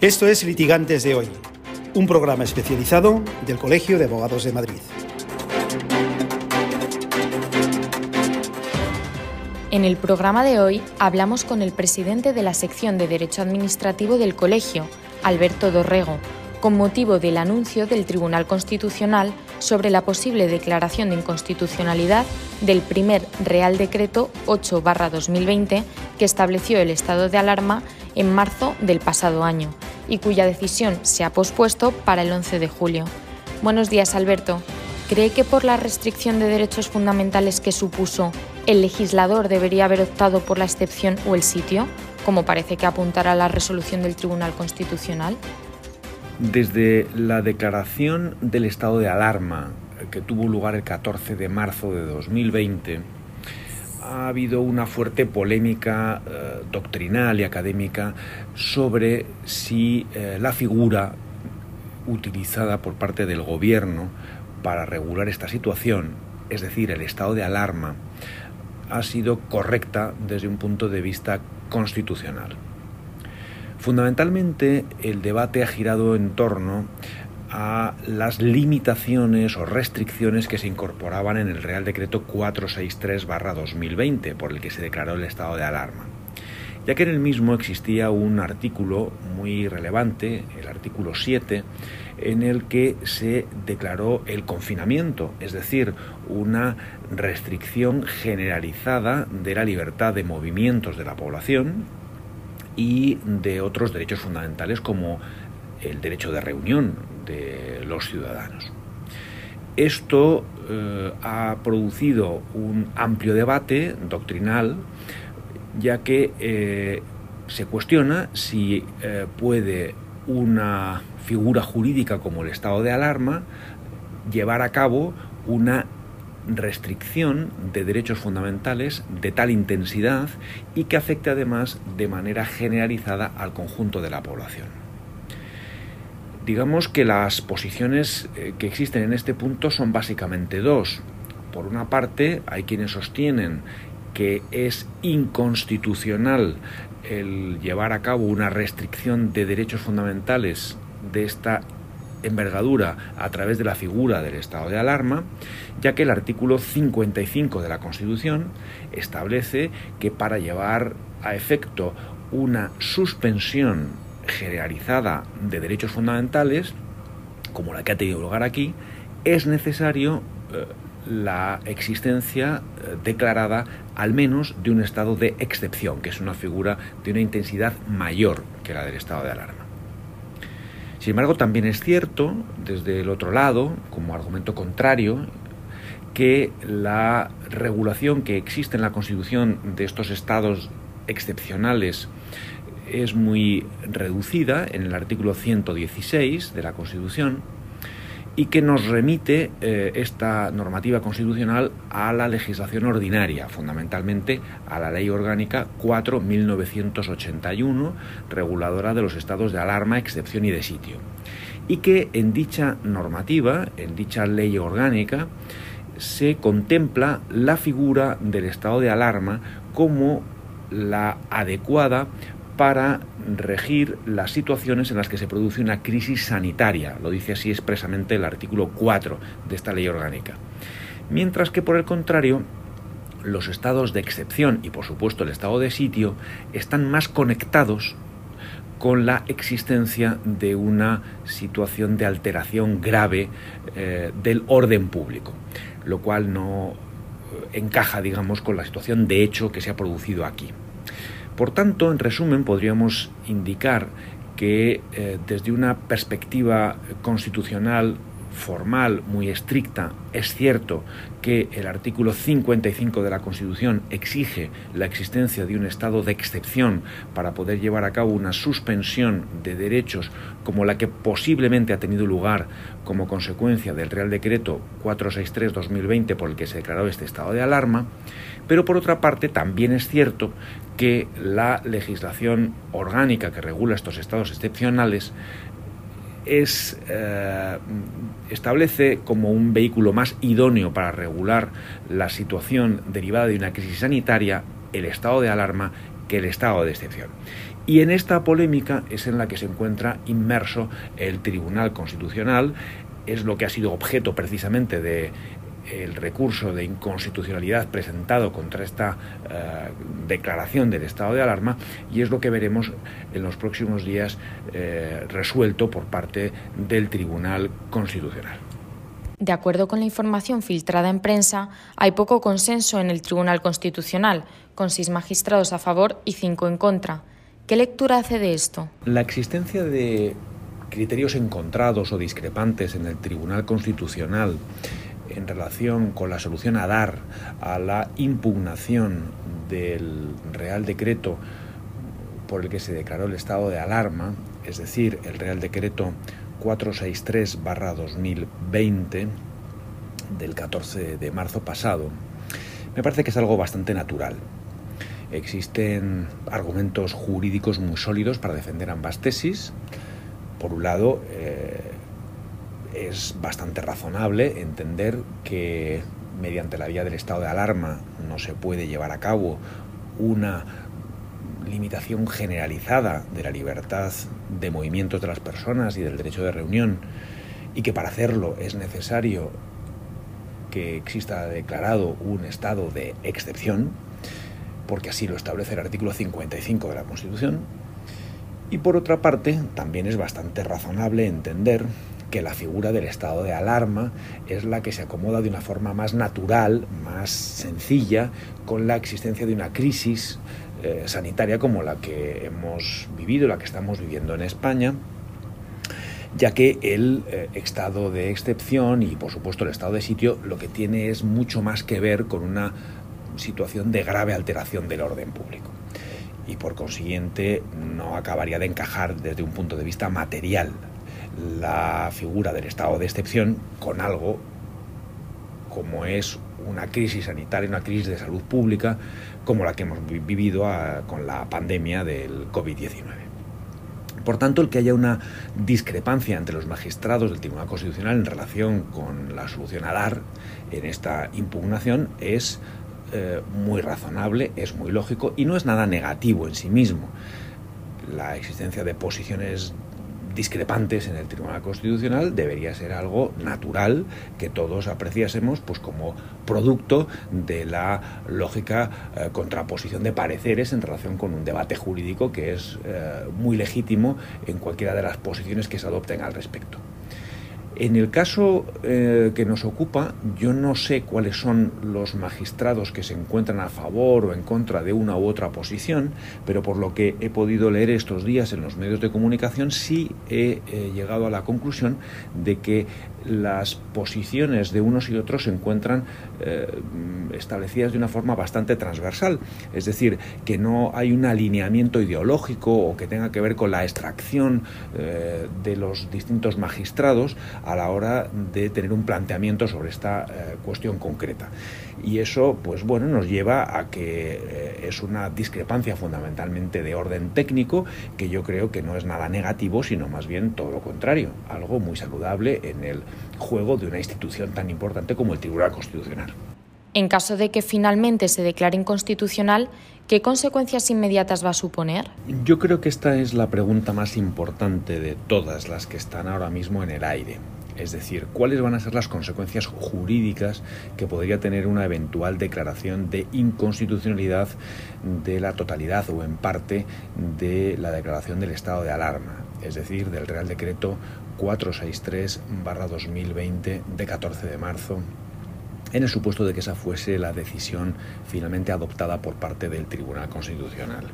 Esto es Litigantes de hoy, un programa especializado del Colegio de Abogados de Madrid. En el programa de hoy hablamos con el presidente de la sección de Derecho Administrativo del Colegio, Alberto Dorrego, con motivo del anuncio del Tribunal Constitucional sobre la posible declaración de inconstitucionalidad del primer Real Decreto 8-2020 que estableció el estado de alarma en marzo del pasado año y cuya decisión se ha pospuesto para el 11 de julio. Buenos días, Alberto. ¿Cree que por la restricción de derechos fundamentales que supuso, el legislador debería haber optado por la excepción o el sitio, como parece que apuntará la resolución del Tribunal Constitucional? Desde la declaración del estado de alarma que tuvo lugar el 14 de marzo de 2020, ha habido una fuerte polémica eh, doctrinal y académica sobre si eh, la figura utilizada por parte del gobierno para regular esta situación, es decir, el estado de alarma, ha sido correcta desde un punto de vista constitucional. Fundamentalmente el debate ha girado en torno a las limitaciones o restricciones que se incorporaban en el Real Decreto 463-2020, por el que se declaró el estado de alarma, ya que en el mismo existía un artículo muy relevante, el artículo 7, en el que se declaró el confinamiento, es decir, una restricción generalizada de la libertad de movimientos de la población y de otros derechos fundamentales como el derecho de reunión los ciudadanos. Esto eh, ha producido un amplio debate doctrinal, ya que eh, se cuestiona si eh, puede una figura jurídica como el estado de alarma llevar a cabo una restricción de derechos fundamentales de tal intensidad y que afecte además de manera generalizada al conjunto de la población. Digamos que las posiciones eh, que existen en este punto son básicamente dos. Por una parte, hay quienes sostienen que es inconstitucional el llevar a cabo una restricción de derechos fundamentales de esta envergadura a través de la figura del estado de alarma, ya que el artículo 55 de la Constitución establece que para llevar a efecto una suspensión generalizada de derechos fundamentales, como la que ha tenido lugar aquí, es necesario eh, la existencia eh, declarada al menos de un estado de excepción, que es una figura de una intensidad mayor que la del estado de alarma. Sin embargo, también es cierto, desde el otro lado, como argumento contrario, que la regulación que existe en la Constitución de estos estados excepcionales es muy reducida en el artículo 116 de la Constitución y que nos remite eh, esta normativa constitucional a la legislación ordinaria, fundamentalmente a la Ley Orgánica 4.1981, reguladora de los estados de alarma, excepción y de sitio. Y que en dicha normativa, en dicha ley orgánica, se contempla la figura del estado de alarma como la adecuada para regir las situaciones en las que se produce una crisis sanitaria, lo dice así expresamente el artículo 4 de esta ley orgánica. Mientras que por el contrario, los estados de excepción y por supuesto el estado de sitio están más conectados con la existencia de una situación de alteración grave eh, del orden público, lo cual no eh, encaja, digamos, con la situación de hecho que se ha producido aquí. Por tanto, en resumen, podríamos indicar que eh, desde una perspectiva constitucional formal muy estricta, es cierto que el artículo 55 de la Constitución exige la existencia de un estado de excepción para poder llevar a cabo una suspensión de derechos como la que posiblemente ha tenido lugar como consecuencia del Real Decreto 463-2020 por el que se declaró este estado de alarma, pero por otra parte también es cierto que la legislación orgánica que regula estos estados excepcionales es, eh, establece como un vehículo más idóneo para regular la situación derivada de una crisis sanitaria el estado de alarma que el estado de excepción. Y en esta polémica es en la que se encuentra inmerso el Tribunal Constitucional, es lo que ha sido objeto precisamente de el recurso de inconstitucionalidad presentado contra esta eh, declaración del estado de alarma y es lo que veremos en los próximos días eh, resuelto por parte del Tribunal Constitucional. De acuerdo con la información filtrada en prensa, hay poco consenso en el Tribunal Constitucional, con seis magistrados a favor y cinco en contra. ¿Qué lectura hace de esto? La existencia de criterios encontrados o discrepantes en el Tribunal Constitucional en relación con la solución a dar a la impugnación del Real Decreto por el que se declaró el estado de alarma, es decir, el Real Decreto 463-2020 del 14 de marzo pasado, me parece que es algo bastante natural. Existen argumentos jurídicos muy sólidos para defender ambas tesis. Por un lado, eh, es bastante razonable entender que mediante la vía del estado de alarma no se puede llevar a cabo una limitación generalizada de la libertad de movimientos de las personas y del derecho de reunión y que para hacerlo es necesario que exista declarado un estado de excepción, porque así lo establece el artículo 55 de la Constitución. Y por otra parte, también es bastante razonable entender que la figura del estado de alarma es la que se acomoda de una forma más natural, más sencilla, con la existencia de una crisis eh, sanitaria como la que hemos vivido, la que estamos viviendo en España, ya que el eh, estado de excepción y por supuesto el estado de sitio lo que tiene es mucho más que ver con una situación de grave alteración del orden público. Y por consiguiente no acabaría de encajar desde un punto de vista material la figura del estado de excepción con algo como es una crisis sanitaria, una crisis de salud pública, como la que hemos vivido ah, con la pandemia del COVID-19. Por tanto, el que haya una discrepancia entre los magistrados del Tribunal Constitucional en relación con la solución a dar en esta impugnación es eh, muy razonable, es muy lógico y no es nada negativo en sí mismo. La existencia de posiciones discrepantes en el Tribunal Constitucional debería ser algo natural que todos apreciásemos pues como producto de la lógica eh, contraposición de pareceres en relación con un debate jurídico que es eh, muy legítimo en cualquiera de las posiciones que se adopten al respecto. En el caso eh, que nos ocupa, yo no sé cuáles son los magistrados que se encuentran a favor o en contra de una u otra posición, pero por lo que he podido leer estos días en los medios de comunicación, sí he llegado a la conclusión de que las posiciones de unos y otros se encuentran eh, establecidas de una forma bastante transversal, es decir, que no hay un alineamiento ideológico o que tenga que ver con la extracción eh, de los distintos magistrados a la hora de tener un planteamiento sobre esta eh, cuestión concreta. Y eso, pues bueno, nos lleva a que es una discrepancia fundamentalmente de orden técnico, que yo creo que no es nada negativo, sino más bien todo lo contrario, algo muy saludable en el juego de una institución tan importante como el Tribunal Constitucional. En caso de que finalmente se declare inconstitucional, ¿qué consecuencias inmediatas va a suponer? Yo creo que esta es la pregunta más importante de todas las que están ahora mismo en el aire. Es decir, ¿cuáles van a ser las consecuencias jurídicas que podría tener una eventual declaración de inconstitucionalidad de la totalidad o en parte de la declaración del estado de alarma? Es decir, del Real Decreto 463-2020 de 14 de marzo en el supuesto de que esa fuese la decisión finalmente adoptada por parte del Tribunal Constitucional.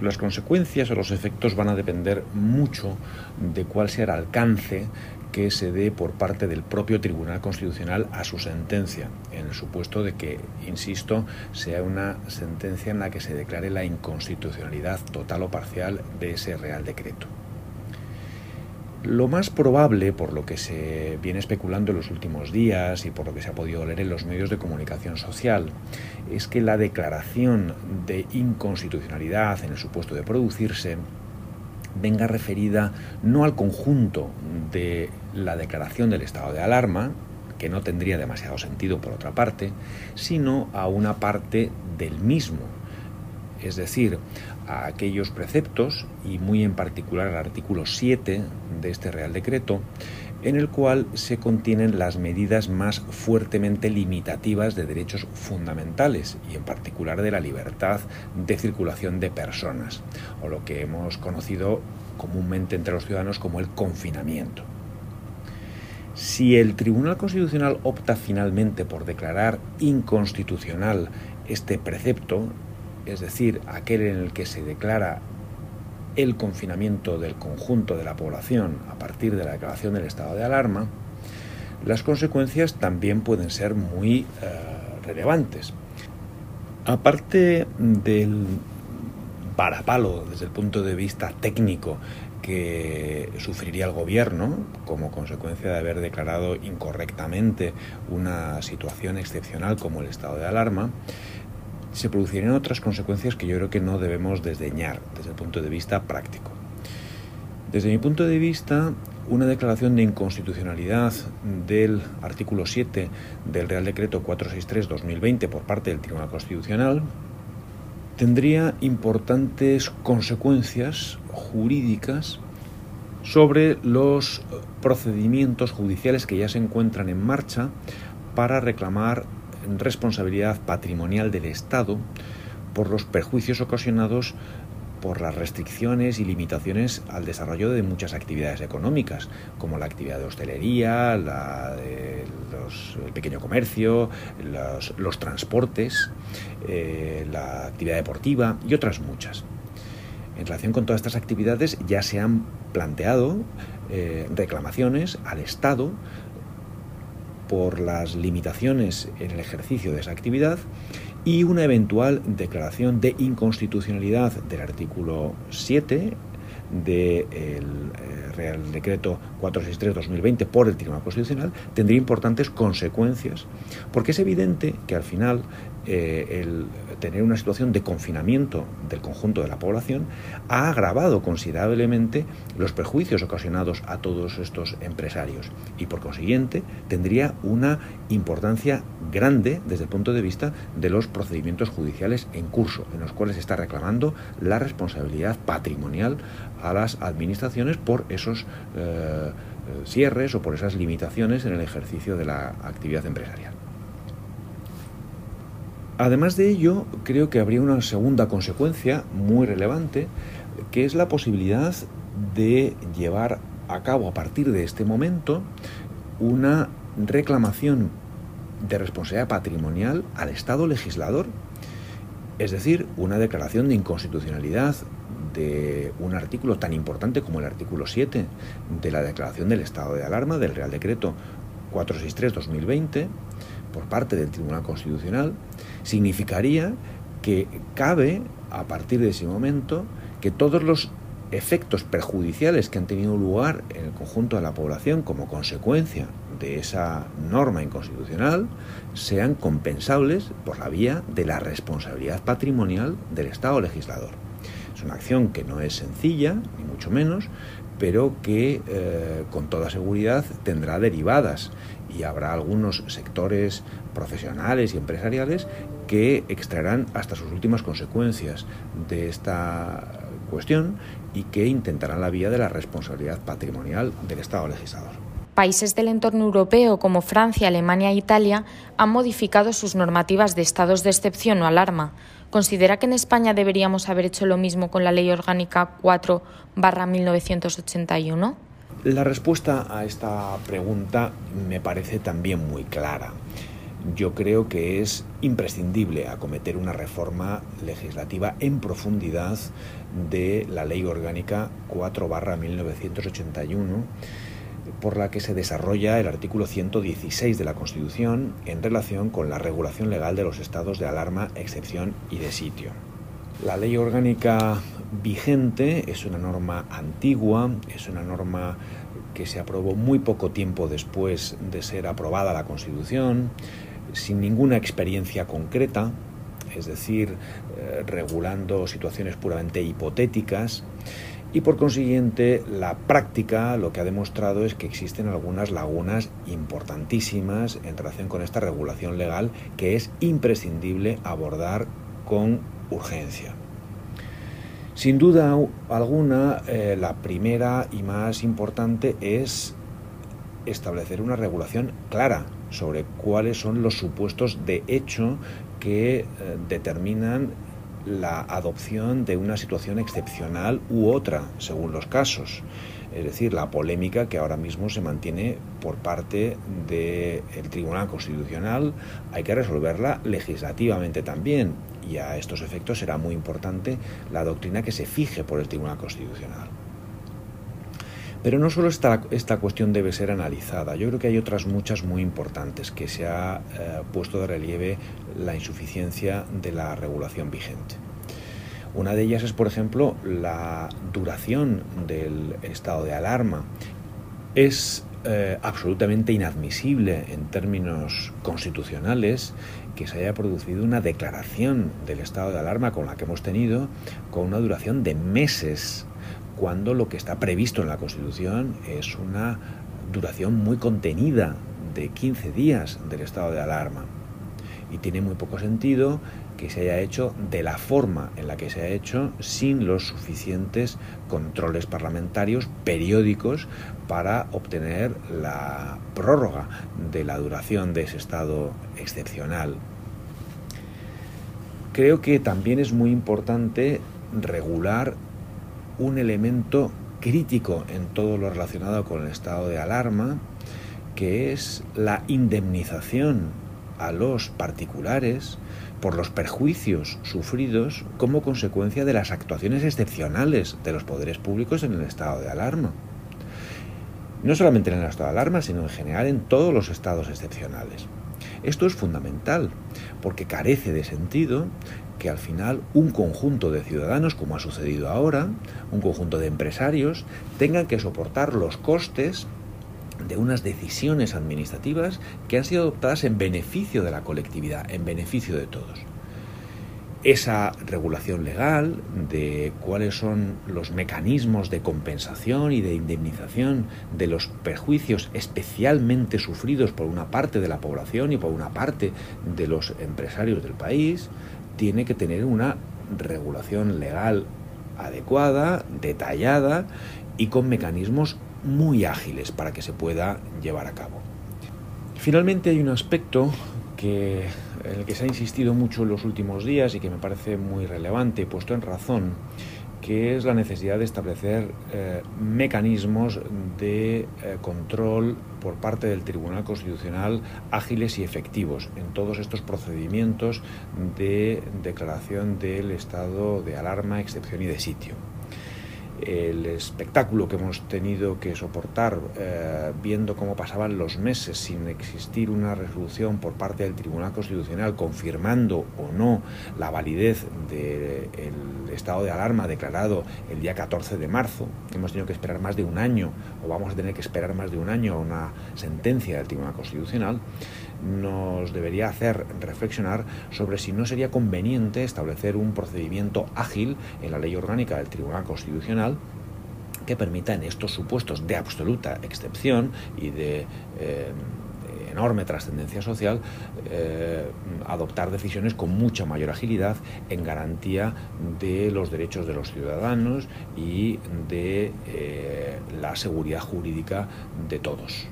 Las consecuencias o los efectos van a depender mucho de cuál sea el alcance que se dé por parte del propio Tribunal Constitucional a su sentencia, en el supuesto de que, insisto, sea una sentencia en la que se declare la inconstitucionalidad total o parcial de ese Real Decreto. Lo más probable, por lo que se viene especulando en los últimos días y por lo que se ha podido leer en los medios de comunicación social, es que la declaración de inconstitucionalidad en el supuesto de producirse venga referida no al conjunto de la declaración del estado de alarma, que no tendría demasiado sentido por otra parte, sino a una parte del mismo, es decir, a aquellos preceptos y muy en particular al artículo 7 de este Real Decreto, en el cual se contienen las medidas más fuertemente limitativas de derechos fundamentales y en particular de la libertad de circulación de personas, o lo que hemos conocido comúnmente entre los ciudadanos como el confinamiento. Si el Tribunal Constitucional opta finalmente por declarar inconstitucional este precepto, es decir, aquel en el que se declara el confinamiento del conjunto de la población a partir de la declaración del estado de alarma, las consecuencias también pueden ser muy eh, relevantes. Aparte del parapalo desde el punto de vista técnico que sufriría el gobierno como consecuencia de haber declarado incorrectamente una situación excepcional como el estado de alarma, se producirían otras consecuencias que yo creo que no debemos desdeñar desde el punto de vista práctico. Desde mi punto de vista, una declaración de inconstitucionalidad del artículo 7 del Real Decreto 463-2020 por parte del Tribunal Constitucional tendría importantes consecuencias jurídicas sobre los procedimientos judiciales que ya se encuentran en marcha para reclamar responsabilidad patrimonial del Estado por los perjuicios ocasionados por las restricciones y limitaciones al desarrollo de muchas actividades económicas, como la actividad de hostelería, la de el pequeño comercio, los, transportes, eh, la actividad deportiva y otras muchas. En relación con todas estas actividades ya se han planteado eh, reclamaciones al Estado por las limitaciones en el ejercicio de esa actividad y una eventual declaración de inconstitucionalidad del artículo 7 del eh, Real Decreto 463-2020 por el Tribunal Constitucional tendría importantes consecuencias, porque es evidente que al final eh, el tener una situación de confinamiento del conjunto de la población ha agravado considerablemente los perjuicios ocasionados a todos estos empresarios y por consiguiente tendría una importancia grande desde el punto de vista de los procedimientos judiciales en curso, en los cuales se está reclamando la responsabilidad patrimonial a las administraciones por esos eh, cierres o por esas limitaciones en el ejercicio de la actividad empresarial. Además de ello, creo que habría una segunda consecuencia muy relevante, que es la posibilidad de llevar a cabo a partir de este momento una reclamación de responsabilidad patrimonial al Estado legislador, es decir, una declaración de inconstitucionalidad de un artículo tan importante como el artículo 7 de la declaración del estado de alarma del Real Decreto 463-2020 por parte del Tribunal Constitucional, significaría que cabe, a partir de ese momento, que todos los efectos perjudiciales que han tenido lugar en el conjunto de la población como consecuencia de esa norma inconstitucional sean compensables por la vía de la responsabilidad patrimonial del Estado legislador. Es una acción que no es sencilla, ni mucho menos, pero que eh, con toda seguridad tendrá derivadas y habrá algunos sectores profesionales y empresariales que extraerán hasta sus últimas consecuencias de esta cuestión y que intentarán la vía de la responsabilidad patrimonial del Estado legislador. Países del entorno europeo como Francia, Alemania e Italia han modificado sus normativas de estados de excepción o alarma. ¿Considera que en España deberíamos haber hecho lo mismo con la Ley Orgánica 4 1981? La respuesta a esta pregunta me parece también muy clara. Yo creo que es imprescindible acometer una reforma legislativa en profundidad de la Ley Orgánica 4 1981 por la que se desarrolla el artículo 116 de la Constitución en relación con la regulación legal de los estados de alarma, excepción y de sitio. La ley orgánica vigente es una norma antigua, es una norma que se aprobó muy poco tiempo después de ser aprobada la Constitución, sin ninguna experiencia concreta, es decir, eh, regulando situaciones puramente hipotéticas, y por consiguiente la práctica lo que ha demostrado es que existen algunas lagunas importantísimas en relación con esta regulación legal que es imprescindible abordar con urgencia. Sin duda alguna, eh, la primera y más importante es establecer una regulación clara sobre cuáles son los supuestos de hecho que eh, determinan la adopción de una situación excepcional u otra, según los casos. Es decir, la polémica que ahora mismo se mantiene por parte del Tribunal Constitucional hay que resolverla legislativamente también y a estos efectos será muy importante la doctrina que se fije por el Tribunal Constitucional. Pero no solo esta, esta cuestión debe ser analizada, yo creo que hay otras muchas muy importantes que se ha eh, puesto de relieve la insuficiencia de la regulación vigente. Una de ellas es, por ejemplo, la duración del estado de alarma. Es eh, absolutamente inadmisible en términos constitucionales que se haya producido una declaración del estado de alarma con la que hemos tenido con una duración de meses, cuando lo que está previsto en la Constitución es una duración muy contenida de 15 días del estado de alarma. Y tiene muy poco sentido que se haya hecho de la forma en la que se ha hecho sin los suficientes controles parlamentarios periódicos para obtener la prórroga de la duración de ese estado excepcional. Creo que también es muy importante regular un elemento crítico en todo lo relacionado con el estado de alarma, que es la indemnización a los particulares por los perjuicios sufridos como consecuencia de las actuaciones excepcionales de los poderes públicos en el estado de alarma. No solamente en el estado de alarma, sino en general en todos los estados excepcionales. Esto es fundamental, porque carece de sentido que al final un conjunto de ciudadanos, como ha sucedido ahora, un conjunto de empresarios, tengan que soportar los costes de unas decisiones administrativas que han sido adoptadas en beneficio de la colectividad, en beneficio de todos. Esa regulación legal de cuáles son los mecanismos de compensación y de indemnización de los perjuicios especialmente sufridos por una parte de la población y por una parte de los empresarios del país, tiene que tener una regulación legal adecuada, detallada y con mecanismos muy ágiles para que se pueda llevar a cabo. Finalmente hay un aspecto que, en el que se ha insistido mucho en los últimos días y que me parece muy relevante, puesto en razón, que es la necesidad de establecer eh, mecanismos de eh, control por parte del Tribunal Constitucional ágiles y efectivos en todos estos procedimientos de declaración del estado de alarma, excepción y de sitio el espectáculo que hemos tenido que soportar eh, viendo cómo pasaban los meses sin existir una resolución por parte del Tribunal Constitucional confirmando o no la validez del estado de alarma declarado el día 14 de marzo. Hemos tenido que esperar más de un año o vamos a tener que esperar más de un año a una sentencia del Tribunal Constitucional nos debería hacer reflexionar sobre si no sería conveniente establecer un procedimiento ágil en la ley orgánica del Tribunal Constitucional que permita en estos supuestos de absoluta excepción y de eh, enorme trascendencia social, eh, adoptar decisiones con mucha mayor agilidad en garantía de los derechos de los ciudadanos y de eh, la seguridad jurídica de todos.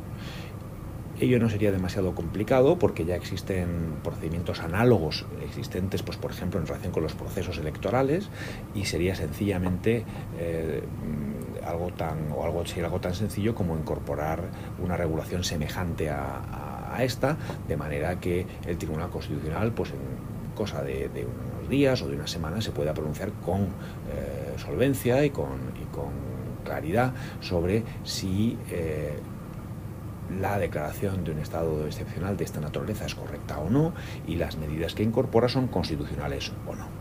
Ello no sería demasiado complicado porque ya existen procedimientos análogos existentes, pues por ejemplo en relación con los procesos electorales y sería sencillamente eh, algo tan o algo algo tan sencillo como incorporar una regulación semejante a, esta, de manera que el Tribunal Constitucional, pues en cosa de, unos días o de una semana, se pueda pronunciar con eh, solvencia y con, claridad sobre si eh, la declaración de un estado excepcional de esta naturaleza es correcta o no y las medidas que incorpora son constitucionales o no.